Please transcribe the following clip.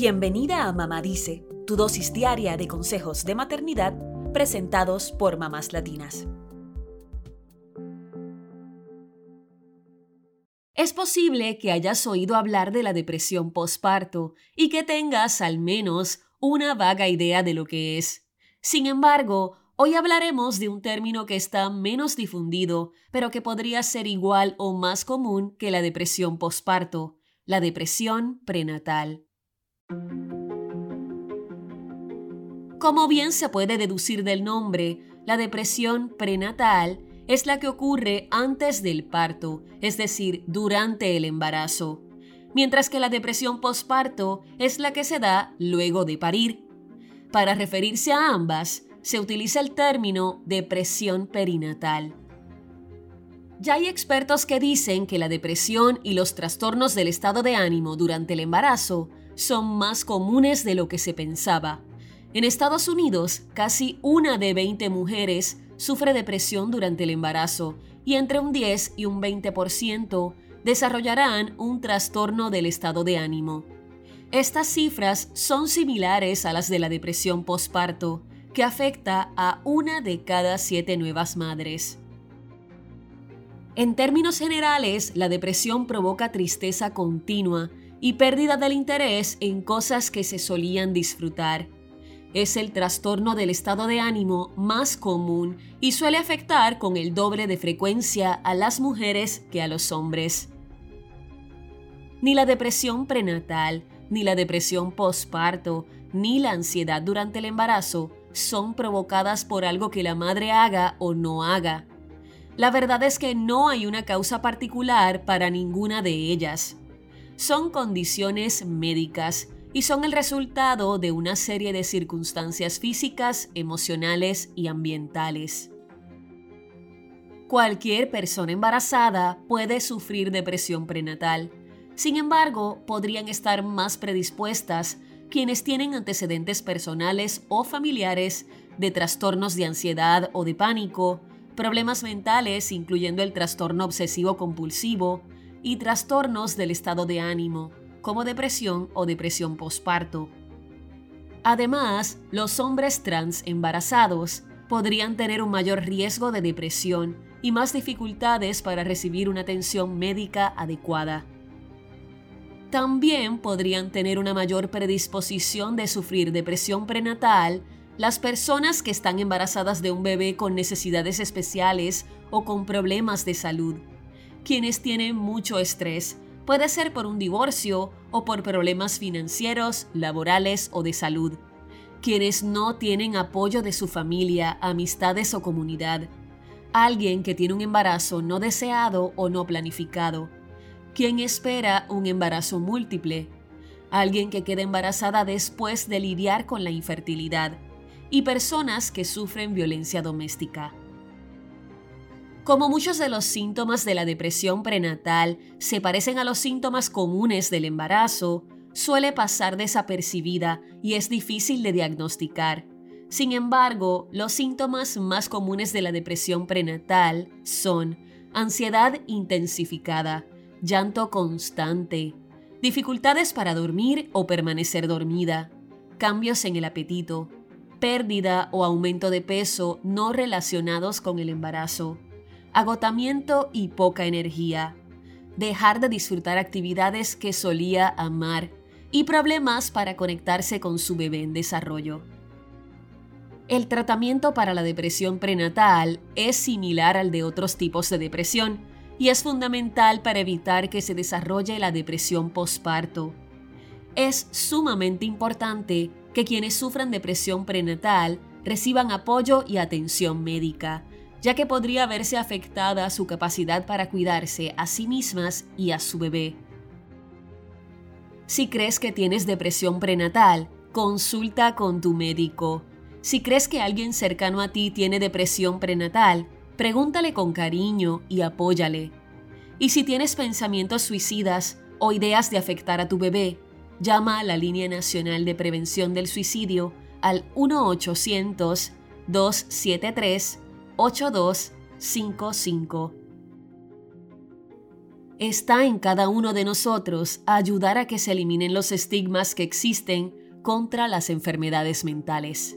Bienvenida a Mamá Dice, tu dosis diaria de consejos de maternidad presentados por mamás latinas. Es posible que hayas oído hablar de la depresión postparto y que tengas al menos una vaga idea de lo que es. Sin embargo, hoy hablaremos de un término que está menos difundido, pero que podría ser igual o más común que la depresión postparto, la depresión prenatal. Como bien se puede deducir del nombre, la depresión prenatal es la que ocurre antes del parto, es decir, durante el embarazo, mientras que la depresión postparto es la que se da luego de parir. Para referirse a ambas, se utiliza el término depresión perinatal. Ya hay expertos que dicen que la depresión y los trastornos del estado de ánimo durante el embarazo son más comunes de lo que se pensaba. En Estados Unidos, casi una de 20 mujeres sufre depresión durante el embarazo y entre un 10 y un 20% desarrollarán un trastorno del estado de ánimo. Estas cifras son similares a las de la depresión postparto, que afecta a una de cada siete nuevas madres. En términos generales, la depresión provoca tristeza continua y pérdida del interés en cosas que se solían disfrutar. Es el trastorno del estado de ánimo más común y suele afectar con el doble de frecuencia a las mujeres que a los hombres. Ni la depresión prenatal, ni la depresión postparto, ni la ansiedad durante el embarazo son provocadas por algo que la madre haga o no haga. La verdad es que no hay una causa particular para ninguna de ellas son condiciones médicas y son el resultado de una serie de circunstancias físicas, emocionales y ambientales. Cualquier persona embarazada puede sufrir depresión prenatal. Sin embargo, podrían estar más predispuestas quienes tienen antecedentes personales o familiares de trastornos de ansiedad o de pánico, problemas mentales incluyendo el trastorno obsesivo compulsivo, y trastornos del estado de ánimo, como depresión o depresión postparto. Además, los hombres trans embarazados podrían tener un mayor riesgo de depresión y más dificultades para recibir una atención médica adecuada. También podrían tener una mayor predisposición de sufrir depresión prenatal las personas que están embarazadas de un bebé con necesidades especiales o con problemas de salud quienes tienen mucho estrés. Puede ser por un divorcio o por problemas financieros, laborales o de salud. Quienes no tienen apoyo de su familia, amistades o comunidad. Alguien que tiene un embarazo no deseado o no planificado. Quien espera un embarazo múltiple. Alguien que queda embarazada después de lidiar con la infertilidad. Y personas que sufren violencia doméstica. Como muchos de los síntomas de la depresión prenatal se parecen a los síntomas comunes del embarazo, suele pasar desapercibida y es difícil de diagnosticar. Sin embargo, los síntomas más comunes de la depresión prenatal son ansiedad intensificada, llanto constante, dificultades para dormir o permanecer dormida, cambios en el apetito, pérdida o aumento de peso no relacionados con el embarazo, agotamiento y poca energía, dejar de disfrutar actividades que solía amar y problemas para conectarse con su bebé en desarrollo. El tratamiento para la depresión prenatal es similar al de otros tipos de depresión y es fundamental para evitar que se desarrolle la depresión postparto. Es sumamente importante que quienes sufran depresión prenatal reciban apoyo y atención médica, ya que podría verse afectada su capacidad para cuidarse a sí mismas y a su bebé. Si crees que tienes depresión prenatal, consulta con tu médico. Si crees que alguien cercano a ti tiene depresión prenatal, pregúntale con cariño y apóyale. Y si tienes pensamientos suicidas o ideas de afectar a tu bebé, llama a la Línea Nacional de Prevención del Suicidio al 1-800-273 8255. Está en cada uno de nosotros ayudar a que se eliminen los estigmas que existen contra las enfermedades mentales.